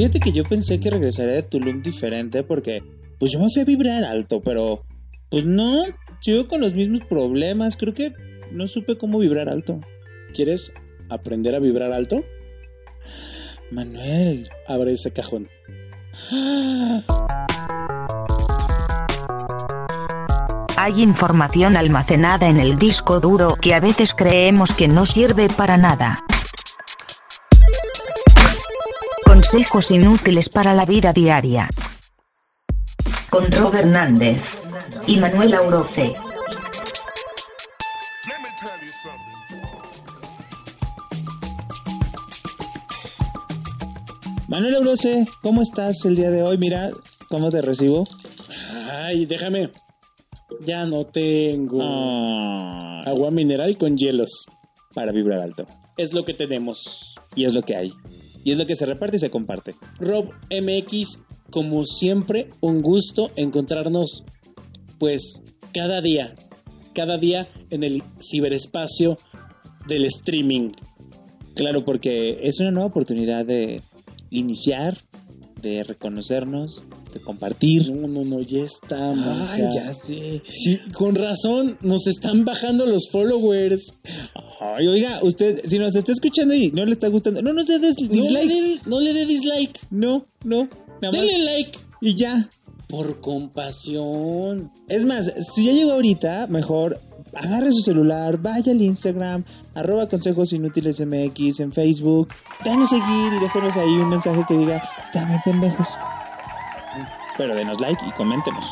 Fíjate que yo pensé que regresaría de Tulum diferente porque, pues yo me fui a vibrar alto, pero, pues no, sigo con los mismos problemas. Creo que no supe cómo vibrar alto. ¿Quieres aprender a vibrar alto? Manuel, Abre ese cajón. Hay información almacenada en el disco duro que a veces creemos que no sirve para nada. Consejos inútiles para la vida diaria. Con Rob Hernández y Manuel Auroce. Manuel Eurose, ¿cómo estás el día de hoy? Mira, ¿cómo te recibo? Ay, déjame. Ya no tengo. Ah, Agua mineral con hielos. para vibrar alto. Es lo que tenemos. Y es lo que hay. Y es lo que se reparte y se comparte. Rob MX, como siempre, un gusto encontrarnos, pues, cada día. Cada día en el ciberespacio del streaming. Claro, porque es una nueva oportunidad de iniciar, de reconocernos, de compartir. No, no, no, ya estamos. Ay, ya sé. Sí, con razón, nos están bajando los followers. Ay, oiga, usted, si nos está escuchando y no le está gustando, no nos dé des- No le, dé, dislike. No, no. Nada más. Denle like. Y ya. Por compasión. Es más, si ya llegó ahorita, mejor agarre su celular, vaya al Instagram, arroba consejos inútiles MX en Facebook, danos seguir y déjenos ahí un mensaje que diga, están bien pendejos. Pero denos like y coméntenos.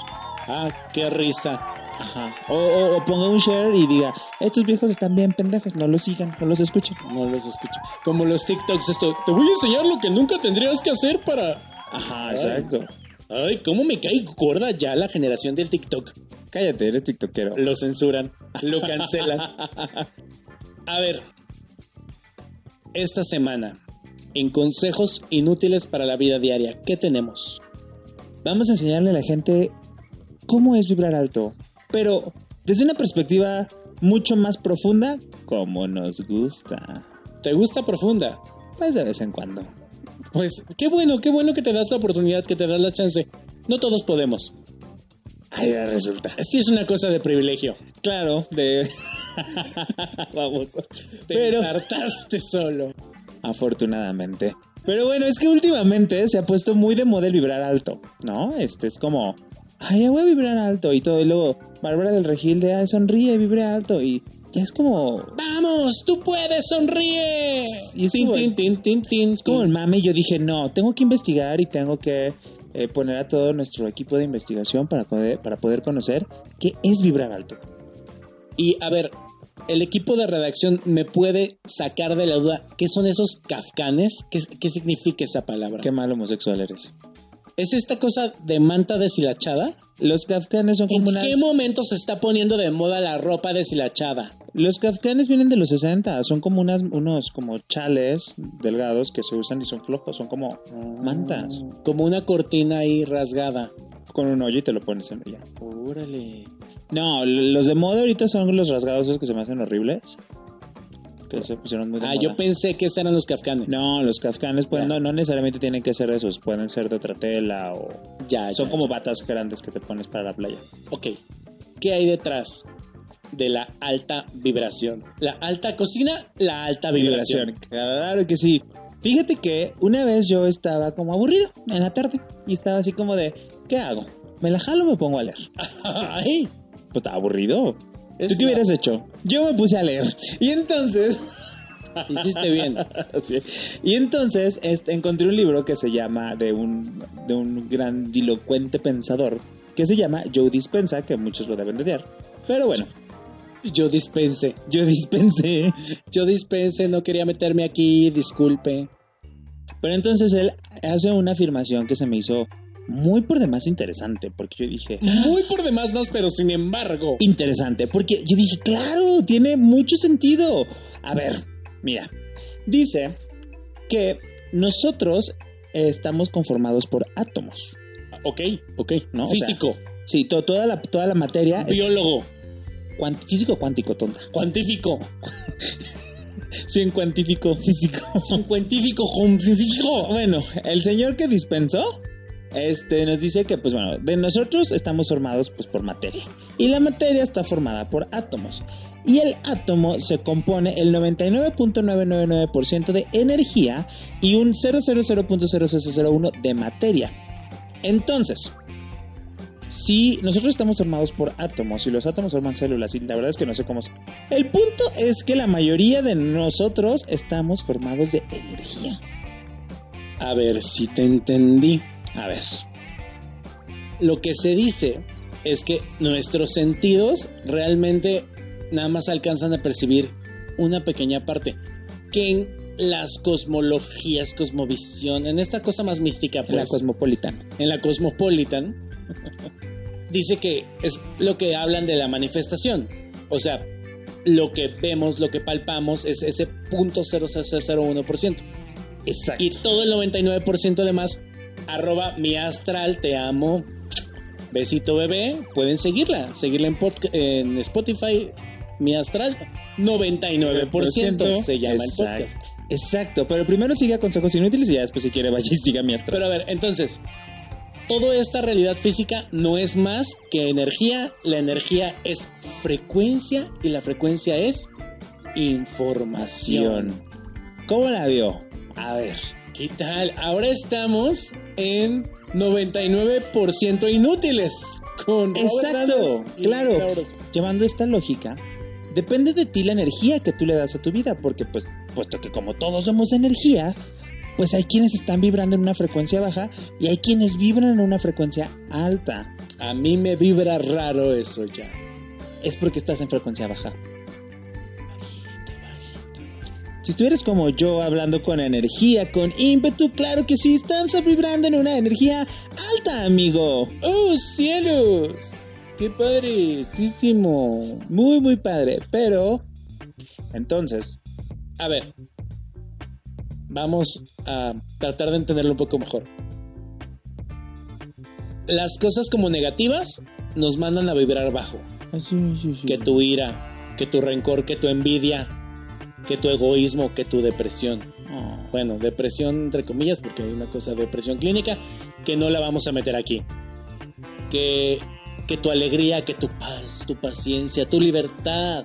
Ah, qué risa. Ajá. O, o- o ponga un share y diga, estos viejos están bien pendejos, no los sigan, no los escuchen. No los escucho. Como los TikToks, esto. Te voy a enseñar lo que nunca tendrías que hacer para. Ajá, exacto. Ay, cómo me cae gorda ya la generación del TikTok. Cállate, eres tiktokero. Lo censuran, lo cancelan. A ver, esta semana, en consejos inútiles para la vida diaria, ¿qué tenemos? Vamos a enseñarle a la gente cómo es vibrar alto, pero desde una perspectiva mucho más profunda, como nos gusta. ¿Te gusta profunda? Pues de vez en cuando. Pues qué bueno, qué bueno que te das la oportunidad, que te das la chance. No todos podemos. Ahí resulta. Sí es una cosa de privilegio. Claro, de... Vamos. Te Pero, solo. afortunadamente. Pero bueno, es que últimamente se ha puesto muy de moda el vibrar alto, ¿no? Este es como, ay, ya voy a vibrar alto y todo. Y luego, Bárbara del Regil de, ay, sonríe, vibre alto. Y ya es como, ¡Vamos! ¡Tú puedes! ¡Sonríe! Y es tin, como- tin, tin, tin, tin, Es como el mame y yo dije, no, tengo que investigar y tengo que eh, poner a todo nuestro equipo de investigación para poder, para poder conocer qué es vibrar alto. Y a ver, el equipo de redacción me puede sacar de la duda qué son esos kafkanes, qué, qué significa esa palabra. Qué mal homosexual eres. ¿Es esta cosa de manta deshilachada? Los kafkanes son ¿En como unas... qué momento se está poniendo de moda la ropa deshilachada? Los kafkanes vienen de los 60, son como unas, unos como chales delgados que se usan y son flojos, son como mantas. Como una cortina ahí rasgada. Con un hoyo y te lo pones en ella. Órale. No, los de moda ahorita son los rasgados esos que se me hacen horribles. Que se pusieron muy de Ah, moda. yo pensé que esos eran los kafkanes. No, los kafkanes pueden, Ya. no, no necesariamente tienen que ser esos, pueden ser de otra tela o Ya, son ya, como ya. batas grandes que te pones para la playa. Ok. ¿Qué hay detrás de la alta vibración? La alta cocina, la alta vibración. Claro que sí. Fíjate que una vez yo estaba como aburrido en la tarde y estaba así como de, ¿qué hago? ¿Me la jalo o me pongo a leer? Ay, Pues estaba aburrido. Es ¿Tú qué hubieras hecho? Yo me puse a leer. Y entonces... hiciste bien. Y entonces este, encontré un libro que se llama de un, de un grandilocuente pensador que se llama Joe Dispensa, que muchos lo deben de odiar. Pero bueno, Yo dispense. yo dispensé. Yo dispense, no quería meterme aquí, disculpe. Pero entonces él hace una afirmación que se me hizo muy por demás interesante, porque yo dije, Muy por demás más, pero sin embargo. interesante, porque yo dije, claro, tiene mucho sentido. A ver, mira, dice que nosotros estamos conformados por átomos, Ok, ok. ¿no? O sea, Físico, sí, to- toda, la, toda la materia biólogo, físico cuántico, tonta. cuantífico. Científico físico. Científico, científico. Bueno, el señor que dispensó este nos dice que pues bueno, de nosotros estamos formados pues por materia y la materia está formada por átomos y el átomo se compone el 99.999% de energía y un 000.0001 de materia. Entonces, si nosotros estamos formados por átomos y los átomos forman células y la verdad es que no sé cómo... El punto es que la mayoría de nosotros estamos formados de energía. A ver si te entendí. A ver. Lo que se dice es que nuestros sentidos realmente nada más alcanzan a percibir una pequeña parte. Que en las cosmologías, cosmovisión, en esta cosa más mística, pues, En la Cosmopolitan. en la Cosmopolitan, dice que es lo que hablan de la manifestación. O sea, lo que vemos, lo que palpamos es ese punto 0.001%. Exacto. Y todo el 99% de más, arroba mi astral, te amo. Besito bebé, pueden seguirla, seguirla en, Spotify, mi astral, 99% se llama el Exacto. podcast. Exacto, pero primero siga consejos inútiles y ya después si quiere vaya y siga mi astral. Pero a ver, entonces, toda esta realidad física no es más que energía, la energía es frecuencia y la frecuencia es información. ¿Cómo la vio? A ver. ¿Qué tal? Ahora estamos en 99% inútiles con Robert Exacto, claro. Llevando esta lógica, depende de ti la energía que tú le das a tu vida, porque pues, puesto que como todos somos energía, pues hay quienes están vibrando en una frecuencia baja y hay quienes vibran en una frecuencia alta. A mí me vibra raro eso ya. Es porque estás en frecuencia baja. Si estuvieras como yo hablando con energía, con ímpetu, claro que sí, estamos vibrando en una energía alta, amigo. ¡Oh, cielos! ¡Qué padrísimo! Muy, muy padre. Pero, entonces, A ver, vamos a tratar de entenderlo un poco mejor. Las cosas como negativas nos mandan a vibrar bajo. Que tu ira, que tu rencor, que tu envidia, que tu egoísmo, que tu depresión. Bueno, depresión entre comillas, porque hay una cosa de depresión clínica que no la vamos a meter aquí. Que, que tu alegría, que tu paz, tu paciencia, tu libertad,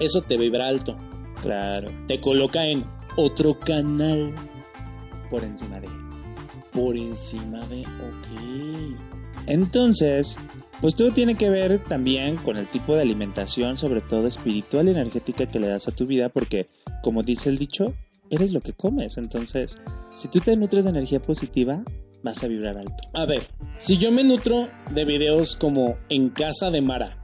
eso te vibra alto. claro, Te coloca en otro canal por encima de. por encima de... Ok. Entonces, pues todo tiene que ver también con el tipo de alimentación, sobre todo espiritual y energética que le das a tu vida, porque, como dice el dicho, eres lo que comes. Entonces, si tú te nutres de energía positiva, vas a vibrar alto. A ver, si yo me nutro de videos como En casa de Mara.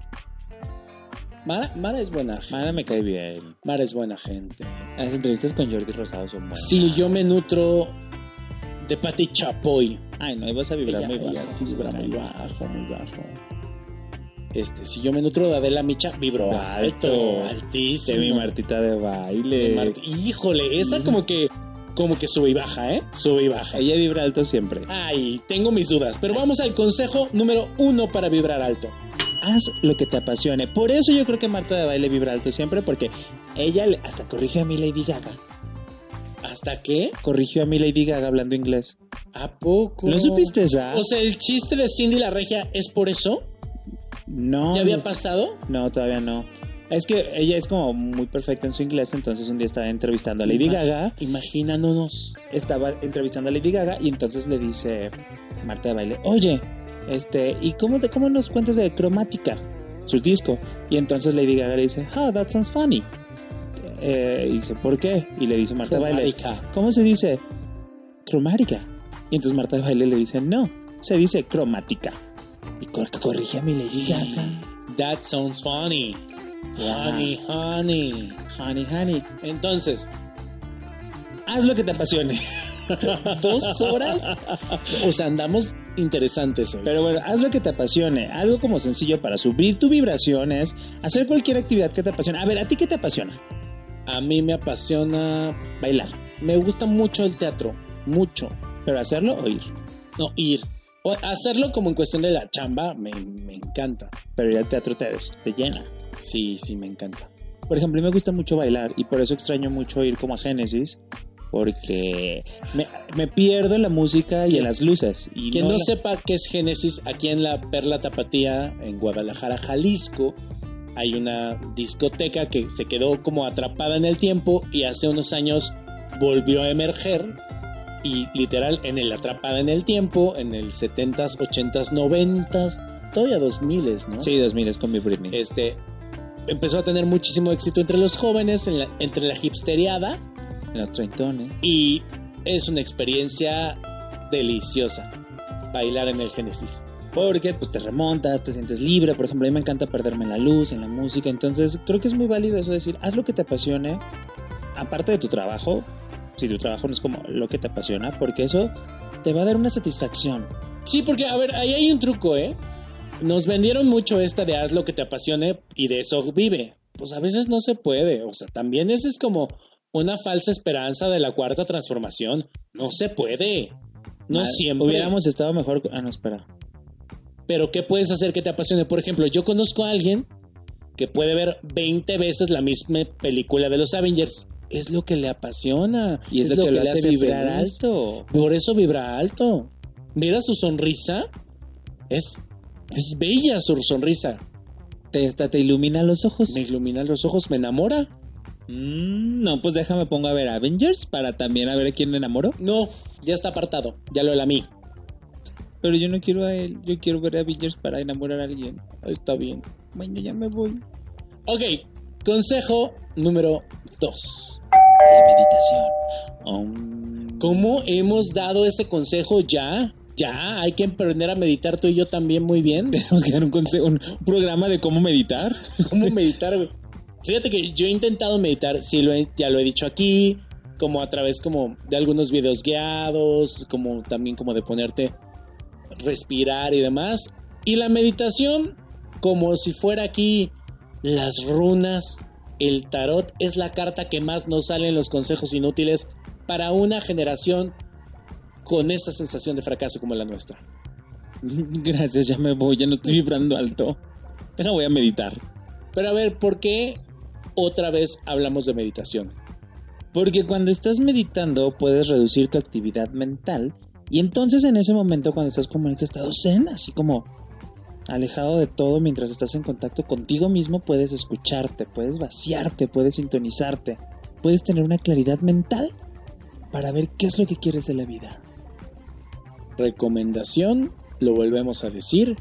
Mara, Mara es buena gente. Mara me cae bien. Mara es buena gente. Las entrevistas con Jordi Rosado son buenas. Si yo me nutro de Pati Chapoy. Ay, no, vas a vibrar Ella, muy bajo. ella sí vibra muy bajo, muy bajo. Este, si yo me nutro de Adela Micha, vibro alto, Alto. altísimo. De mi Martita de baile. Híjole, esa como que como que sube y baja, ¿eh? Sube y baja. Ella vibra alto siempre. Ay, tengo mis dudas, pero vamos al consejo número uno para vibrar alto. Haz lo que te apasione. Por eso yo creo que Marta de baile vibra alto siempre, porque ella hasta corrigió a mi Lady Gaga. ¿Hasta qué? Corrigió a Lady Gaga hablando inglés. ¿A poco? ¿Lo supiste esa? O sea, el chiste de Cindy la Regia es por eso. No. ¿Ya había pasado? No, todavía no. Es que ella es como muy perfecta en su inglés, entonces un día estaba entrevistando a Lady Imag- Gaga. Imaginándonos. Estaba entrevistando a Lady Gaga y entonces le dice Marta de baile, oye, este, ¿y cómo, te, cómo nos cuentas de cromática? Su disco. Y entonces Lady Gaga le dice, ah, that sounds funny. Eh, y dice, ¿por qué? Y le dice Marta de baile, Cromática. ¿cómo se dice? Cromática. Y entonces Marta de baile le dice, no, se dice cromática. Y cor- corrige a mi Lady Gaga. That sounds funny. Honey, honey. Honey, honey. Entonces, Haz lo que te apasione. dos horas. O sea, andamos interesantes hoy. Pero bueno, haz lo que te apasione. Algo como sencillo para subir tu vibración es hacer cualquier actividad que te apasione. A ver, ¿a ti qué te apasiona? A mí me apasiona. Bailar. Me gusta mucho el teatro. Mucho. Pero hacerlo o ir. No, ir. O hacerlo como en cuestión de la chamba me, me encanta. Pero ir al teatro te, te llena. Sí, sí, me encanta. Por ejemplo, a mí me gusta mucho bailar y por eso extraño mucho ir como a Génesis. Porque me, me pierdo en la música y en las luces. Y Quien no, la- sepa qué es Génesis, aquí en la Perla Tapatía, en Guadalajara, Jalisco, hay una discoteca que se quedó como atrapada en el tiempo y hace unos años volvió a emerger. Y literal, en el atrapada en el tiempo, en el 70s, 80s, 90s, todavía 2000s, ¿no? Sí, 2000 es con mi Britney. Este empezó a tener muchísimo éxito entre los jóvenes, en la- entre la hipsteriada, En los treintones. y es una experiencia deliciosa bailar en el Génesis. Porque pues te remontas, te sientes libre. Por ejemplo, a mí me encanta perderme en la luz, en la música. Entonces creo que es muy válido eso de decir, haz lo que te apasione. Aparte de tu trabajo, si tu trabajo no es como lo que te apasiona, porque eso te va a dar una satisfacción. Sí, porque a ver, ahí hay un truco, ¿eh? Nos vendieron mucho esta de haz lo que te apasione y de eso vive. Pues a veces no se puede. O sea, también esa es como una falsa esperanza de la cuarta transformación. No se puede. No siempre. Hubiéramos estado mejor. Ah, no, espera. Pero ¿qué puedes hacer que te apasione? Por ejemplo, yo conozco a alguien que puede ver 20 veces la misma película de los Avengers. Es lo que le apasiona. Y es, lo, que, lo hace vibrar alto. Por eso vibra alto. Mira su sonrisa. Es, es bella su sonrisa. Te, hasta te ilumina los ojos. Me ilumina los ojos, me enamora. Mm, no, pues déjame pongo a ver Avengers para también a ver a quién me enamoro. No, ya está apartado. Ya lo mí. Pero yo no quiero a él. Yo quiero ver Avengers para enamorar a alguien. Está bien. Bueno, ya me voy. Ok, consejo número 2. La meditación. ¿Cómo hemos dado ese consejo ya? Ya, hay que aprender a meditar tú y yo también muy bien. Tenemos que dar un, conse- un programa de cómo meditar. ¿Cómo meditar, güey? Fíjate que yo he intentado meditar, sí, lo he- ya lo he dicho aquí, como a través como de algunos videos guiados, como también como de ponerte respirar y demás. Y la meditación, como si fuera aquí las runas, el tarot, es la carta que más nos sale en los consejos inútiles para una generación con esa sensación de fracaso como la nuestra. Gracias, ya me voy. Ya no estoy vibrando alto. Deja, voy a meditar. Pero a ver, ¿por qué otra vez hablamos de meditación? Porque cuando estás meditando puedes reducir tu actividad mental y entonces en ese momento cuando estás como en este estado zen, así como alejado de todo mientras estás en contacto contigo mismo, puedes escucharte, puedes vaciarte, puedes sintonizarte, puedes tener una claridad mental para ver qué es lo que quieres de la vida. Recomendación, lo volvemos a decir.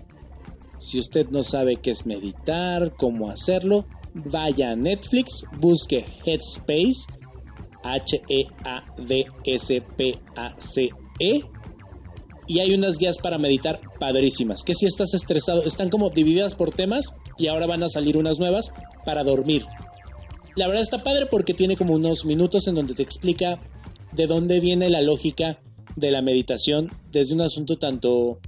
Si usted no sabe qué es meditar, cómo hacerlo, vaya a Netflix, busque Headspace, H-E-A-D-S-P-A-C-E, y hay unas guías para meditar padrísimas, que si estás estresado, están como divididas por temas y ahora van a salir unas nuevas para dormir. La verdad está padre porque tiene como unos minutos en donde te explica de dónde viene la lógica de la meditación desde un asunto tanto,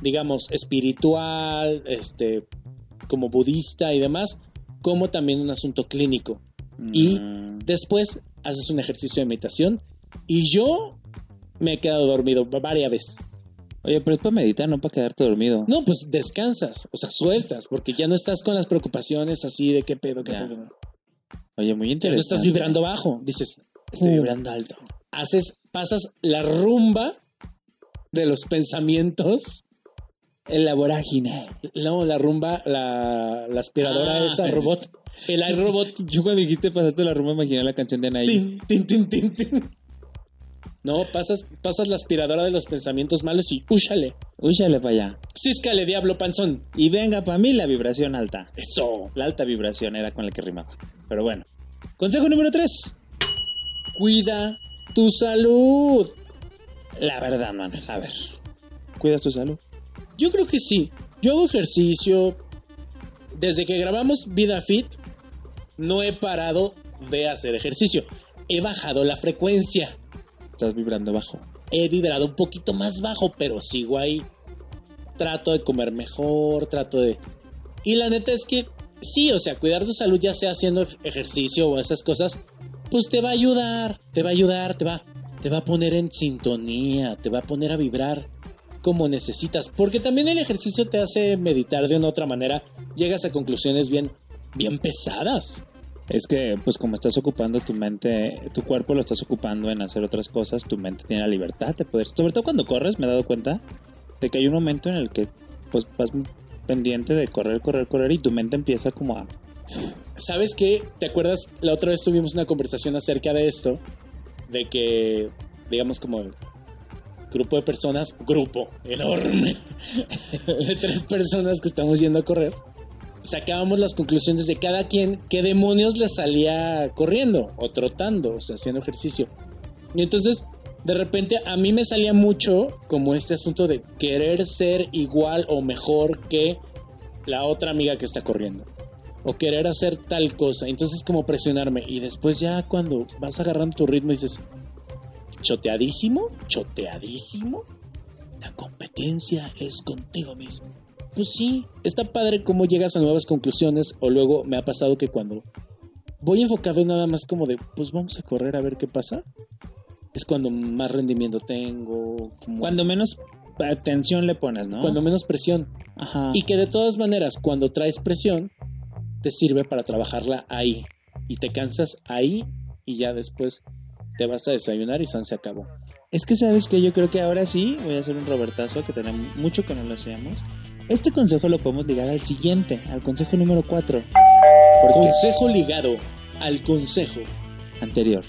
digamos, espiritual, este, como budista y demás, como también un asunto clínico. Y Mm, después haces un ejercicio de meditación y yo me he quedado dormido varias veces. Oye, pero es para meditar, no para quedarte dormido. No, pues descansas, o sea, sueltas, porque ya no estás con las preocupaciones así de qué pedo, qué Ya. pedo. Oye, muy Ya no interesante. estás vibrando bajo, dices, Estoy "Uh". vibrando alto. haces, pasas la rumba de los pensamientos. En la vorágine. No, la rumba, la, la aspiradora Ah. esa robot. El iRobot. Yo cuando dijiste pasaste la rumba imaginé la canción de Anaí. Tin, tin, tin, tin, tin. No, pasas, pasas la aspiradora de los pensamientos malos y úchale. Úchale para allá. Císcale, diablo panzón. Y venga para mí la vibración alta. Eso. La alta vibración era con la que rimaba. Pero bueno. Consejo número 3. Cuida tu salud. La verdad, Manuel. A ver. ¿Cuidas tu salud? Yo creo que sí. Yo hago ejercicio. Desde que grabamos Vida Fit, no he parado de hacer ejercicio. He bajado la frecuencia. Estás vibrando bajo. He vibrado un poquito más bajo, pero sigo ahí. Trato de comer mejor, trato de... Y la neta es que sí, o sea, cuidar tu salud, ya sea haciendo ejercicio o esas cosas, pues te va a ayudar, te va a ayudar, te va, te va a poner en sintonía, te va a poner a vibrar como necesitas. Porque también el ejercicio te hace meditar de una otra manera. Llegas a conclusiones bien, bien pesadas. Es que, pues como estás ocupando tu mente, tu cuerpo lo estás ocupando en hacer otras cosas, tu mente tiene la libertad de poder. Sobre todo cuando corres, me he dado cuenta de que hay un momento en el que pues vas pendiente de correr, correr, correr y tu mente empieza como a... ¿Sabes qué? ¿Te acuerdas? La otra vez tuvimos una conversación acerca de esto, de que, digamos, como el grupo de personas, grupo enorme, de tres personas que estamos yendo a correr, sacábamos las conclusiones de cada quien, qué demonios le salía corriendo o trotando, o sea, haciendo ejercicio. Y entonces, de repente, a mí me salía mucho como este asunto de querer ser igual o mejor que la otra amiga que está corriendo. O querer hacer tal cosa. Entonces, como presionarme. Y después, ya cuando vas agarrando tu ritmo, dices, choteadísimo, choteadísimo. La competencia es contigo mismo. Pues sí, está padre cómo llegas a nuevas conclusiones o luego me ha pasado que cuando voy enfocado en nada más como de, pues vamos a correr a ver qué pasa, es cuando más rendimiento tengo. Cuando menos atención le pones, ¿no? Cuando menos presión. Ajá. Y que de todas maneras, cuando traes presión, te sirve para trabajarla ahí. Y te cansas ahí y ya después te vas a desayunar y San se acabó. Es que sabes que yo creo que ahora sí voy a hacer un Robertazo que tenemos mucho que no lo hacíamos. Este consejo lo podemos ligar al siguiente, al consejo número 4. Consejo ligado al consejo anterior.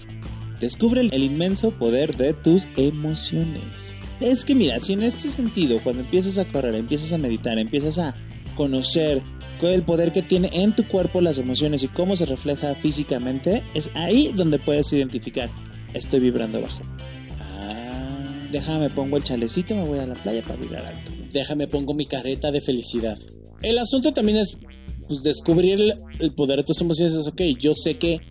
Descubre el inmenso poder de tus emociones. Es que mira, si en este sentido, cuando empiezas a correr, empiezas a meditar, empiezas a conocer el poder que tiene en tu cuerpo las emociones y cómo se refleja físicamente, es ahí donde puedes identificar, estoy vibrando bajo déjame pongo el chalecito, me voy a la playa para vibrar alto. Déjame pongo mi careta de felicidad. El asunto también es pues, descubrir el, poder de tus emociones. Es ok, yo sé que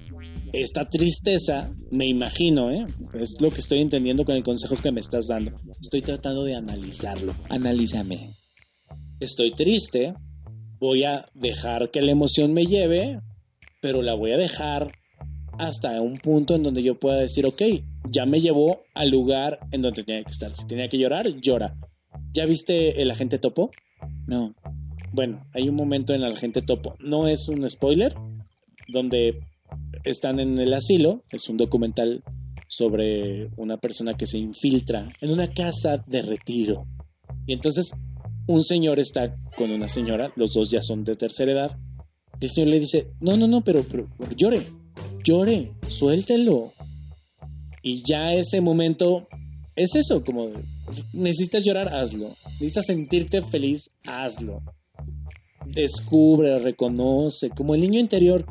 esta tristeza, me imagino, ¿eh? es lo que estoy entendiendo con el consejo que me estás dando. Estoy tratando de analizarlo. Analízame. Estoy triste, voy a dejar que la emoción me lleve, pero la voy a dejar hasta un punto en donde yo pueda decir, ok, ya me llevó al lugar en donde tenía que estar. Si tenía que llorar, llora. ¿Ya viste el agente topo? No. Bueno, hay un momento en el agente topo. No es un spoiler, donde están en el asilo. Es un documental sobre una persona que se infiltra en una casa de retiro. Y entonces un señor está con una señora, los dos ya son de tercera edad. Y el señor le dice, no, no, no, pero, pero llore, llore, suéltelo. Y ya ese momento es eso, como necesitas llorar, hazlo. Necesitas sentirte feliz, hazlo. Descubre, reconoce, como el niño interior.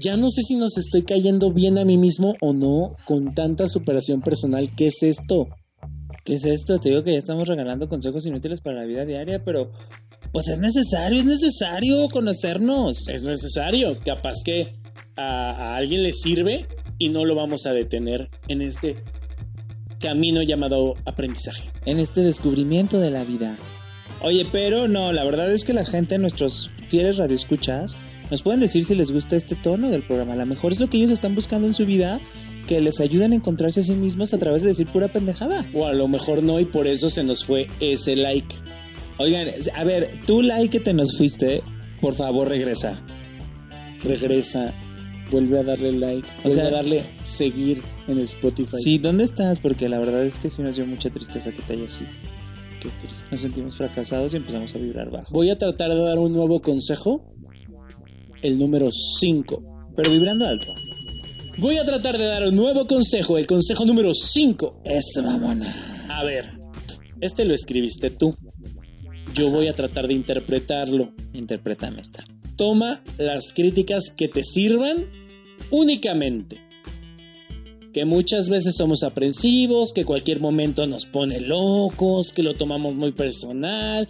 Ya no sé si nos estoy cayendo bien a mí mismo o no con tanta superación personal. ¿Qué es esto? ¿Qué es esto? Te digo que ya estamos regalando consejos inútiles para la vida diaria, pero pues es necesario, es necesario conocernos. Es necesario. Capaz que a, alguien le sirve y no lo vamos a detener en este camino llamado aprendizaje. En este descubrimiento de la vida. Oye, pero no, la verdad es que la gente, nuestros fieles radioescuchas, nos pueden decir si les gusta este tono del programa. A lo mejor es lo que ellos están buscando en su vida, que les ayuden a encontrarse a sí mismos a través de decir pura pendejada. O a lo mejor no, y por eso se nos fue ese like. Oigan, a ver, tú like que te nos fuiste, por favor regresa. Regresa vuelve a darle like, o sea, a darle seguir en Spotify. Sí, ¿dónde estás? Porque la verdad es que sí nos dio mucha tristeza que te haya sido. Qué triste. Nos sentimos fracasados y empezamos a vibrar bajo. Voy a tratar de dar un nuevo consejo. El número 5. Pero vibrando alto. Voy a tratar de dar un nuevo consejo. El consejo número 5. Eso, mamona. A ver. Este lo escribiste tú. Yo voy a tratar de interpretarlo. Interprétame esta toma las críticas que te sirvan únicamente. Que muchas veces somos aprensivos, que cualquier momento nos pone locos, que lo tomamos muy personal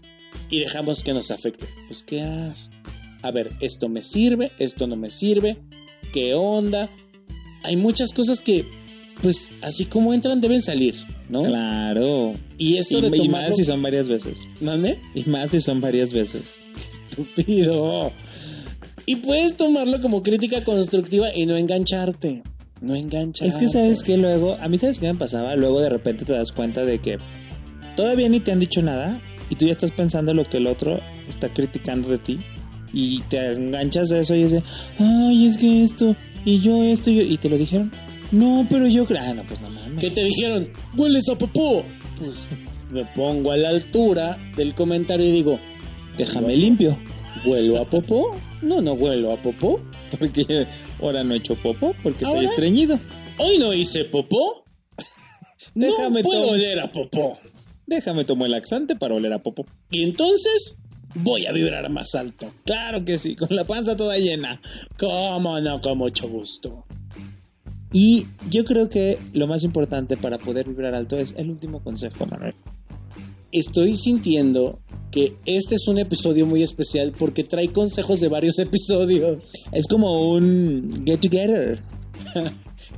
y dejamos que nos afecte. Pues, ¿qué haces? A ver, esto me sirve, esto no me sirve, ¿qué onda? Hay muchas cosas que, pues, así como entran, deben salir, ¿no? Claro. Y esto de Y más si son varias veces. ¿Mande? Y más si son varias veces. Estúpido. Y puedes tomarlo como crítica constructiva y no engancharte. No engancharte. Es que sabes que luego, a mí sabes qué me pasaba, luego de repente te das cuenta de que todavía ni te han dicho nada y tú ya estás pensando lo que el otro está criticando de ti. y te enganchas a eso y dices, ay, es que esto, y yo esto, y, yo- y te lo dijeron. No, pero yo creo. Ah, no, pues no mames. ¿Qué te dijeron? ¿Hueles a popó? Pues me pongo a la altura del comentario y digo, Déjame limpio. ¿huelo a popó? No, no huelo a popó. Porque ahora no he hecho popo, porque soy estreñido. Hoy no hice popó. No Déjame puedo tom- oler a popó. Déjame tomar el laxante para oler a popo. Y entonces voy a vibrar más alto. Claro que sí, con la panza toda llena. ¿Cómo no? Con mucho gusto. Y yo creo que lo más importante para poder vibrar alto es el último consejo, Manuel. Estoy sintiendo que este es un episodio muy especial porque trae consejos de varios episodios. Es como un get together.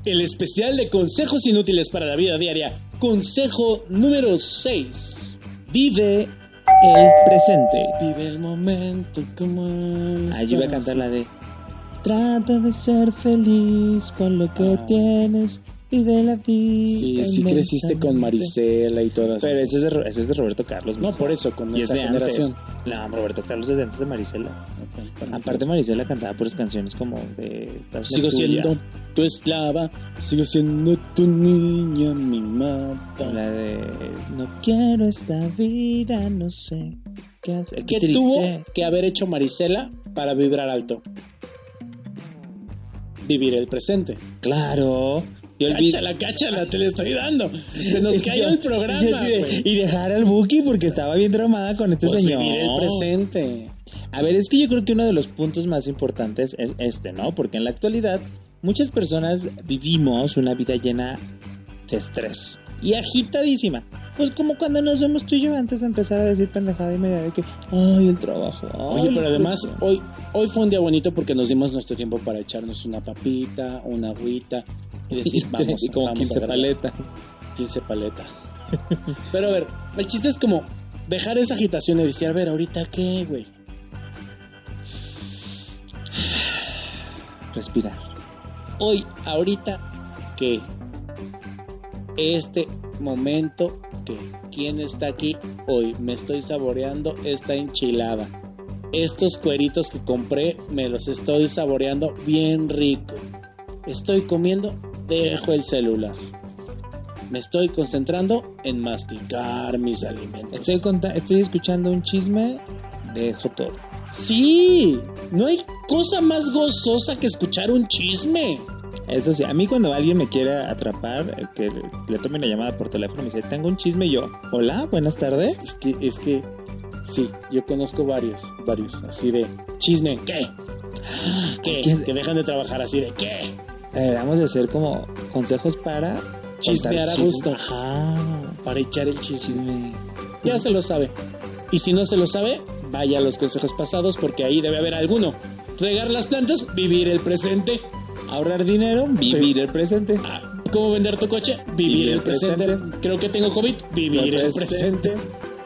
El especial de consejos inútiles para la vida diaria. Consejo número 6. Vive el presente. Vive el momento como Ah, yo iba a cantar la de Trata de ser feliz con lo que tienes y de la vida. Sí, sí creciste con. Marisela y todas Pero esas. ese es, de, ese es de Roberto Carlos. No, por eso, con Y es esa de generación. antes. No, Roberto Carlos es de antes de Marisela. Aparte, Marisela cantaba puras canciones como de. Sigo tuya. siendo tu esclava, sigo siendo tu niña mimada. La de. No quiero esta vida, no sé qué hacer. ¿Qué triste. tuvo que haber hecho Marisela para vibrar alto? Vivir el presente. Claro. Cáchala, cáchala, te le estoy dando. Se nos cayó el programa. de- y dejar al Buki porque estaba bien traumada con este Pues señor. vivir el presente. A ver, es que yo creo que uno de los puntos más importantes es este, ¿no? Porque en la actualidad muchas personas vivimos una vida llena de estrés y agitadísima. Pues como cuando nos vemos tú y yo antes de empezar a decir pendejada y media de que, ay, el trabajo. ay, Oye, pero además presión". hoy, hoy fue un día bonito porque nos dimos nuestro tiempo para echarnos una papita, una agüita y decir, Y vamos, y como vamos 15 a grabar". paletas. 15 paletas. Pero a ver, el chiste es como dejar esa agitación y decir, a ver, ahorita qué, güey. Respirar. Hoy, ahorita qué. Este momento que. ¿Quién está aquí hoy? Me estoy saboreando esta enchilada. Estos cueritos que compré me los estoy saboreando bien rico. Estoy comiendo, dejo el celular. Me estoy concentrando en masticar mis alimentos. Estoy escuchando un chisme, dejo todo. Sí, no hay cosa más gozosa que escuchar un chisme. Eso sí, a mí cuando alguien me quiere atrapar, eh, que le tome una llamada por teléfono, me dice, tengo un chisme y yo, hola, buenas tardes. Es que, es que, sí, yo conozco varios, varios, así de chisme, ¿qué? ¿Qué? ¿Qué? Que dejan de trabajar así de ¿qué? Deberíamos de hacer como consejos para... Chismear a gusto. Ajá, Para echar el chisme. chisme. Ya se lo sabe. Y si no se lo sabe, vaya a los consejos pasados porque ahí debe haber alguno. Regar las plantas, vivir el presente. Ahorrar dinero, vivir el presente. Ah, ¿Cómo vender tu coche? Vivir, el presente. Creo que tengo COVID. Vivir el presente.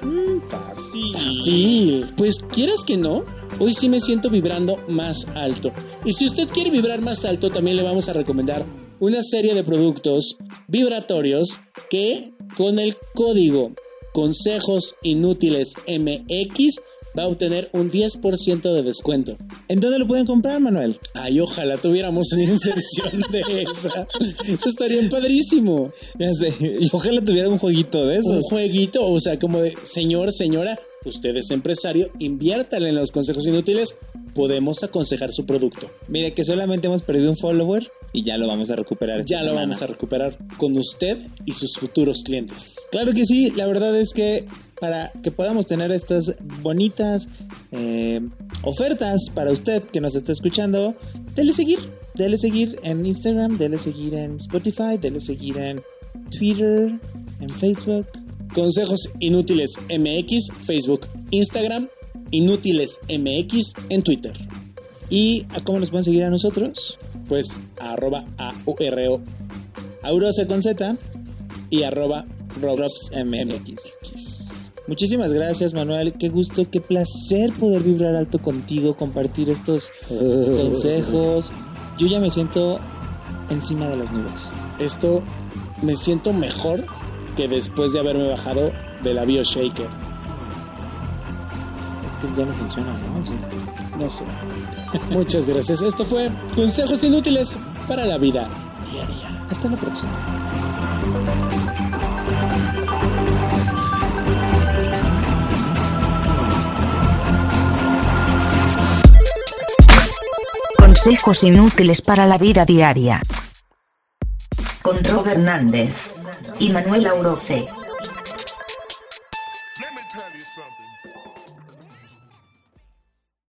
Mm, fácil. Fácil. Pues quieras que no, hoy sí me siento vibrando más alto. Y si usted quiere vibrar más alto, también le vamos a recomendar una serie de productos vibratorios que con el código Consejos Inútiles MX va a obtener un 10% de descuento. ¿En dónde lo pueden comprar, Manuel? Ay, ojalá tuviéramos una inserción de esa. Estaría padrísimo. Ya sé, y ojalá tuviera un jueguito de un esos. jueguito, o sea, como de señor, señora, usted es empresario, inviértale en los consejos inútiles, podemos aconsejar su producto. Mire que solamente hemos perdido un follower y ya lo vamos a recuperar. esta Ya lo vamos a recuperar con usted y sus futuros clientes. Claro que sí, la verdad es que para que podamos tener estas bonitas eh, ofertas para usted que nos está escuchando, dele seguir, dele seguir en Instagram, dele seguir en Spotify, dele seguir en Twitter, en Facebook. Consejos inútiles MX, Facebook, Instagram, inútiles MX en Twitter. ¿Y a cómo nos pueden seguir a nosotros? Pues arroba AURO Aurose con Z, y arroba Robs MX. Muchísimas gracias, Manuel. Qué gusto, qué placer poder vibrar alto contigo, compartir estos eh, consejos. Yo ya me siento encima de las nubes. Esto me siento mejor que después de haberme bajado del avión shaker. Es que ya no funciona, ¿no? Sí. No sé. Muchas gracias. Esto fue Consejos Inútiles para la Vida Diaria. Hasta la próxima. consejos inútiles para la vida diaria. Con Rob Hernández y Manuel Auroce.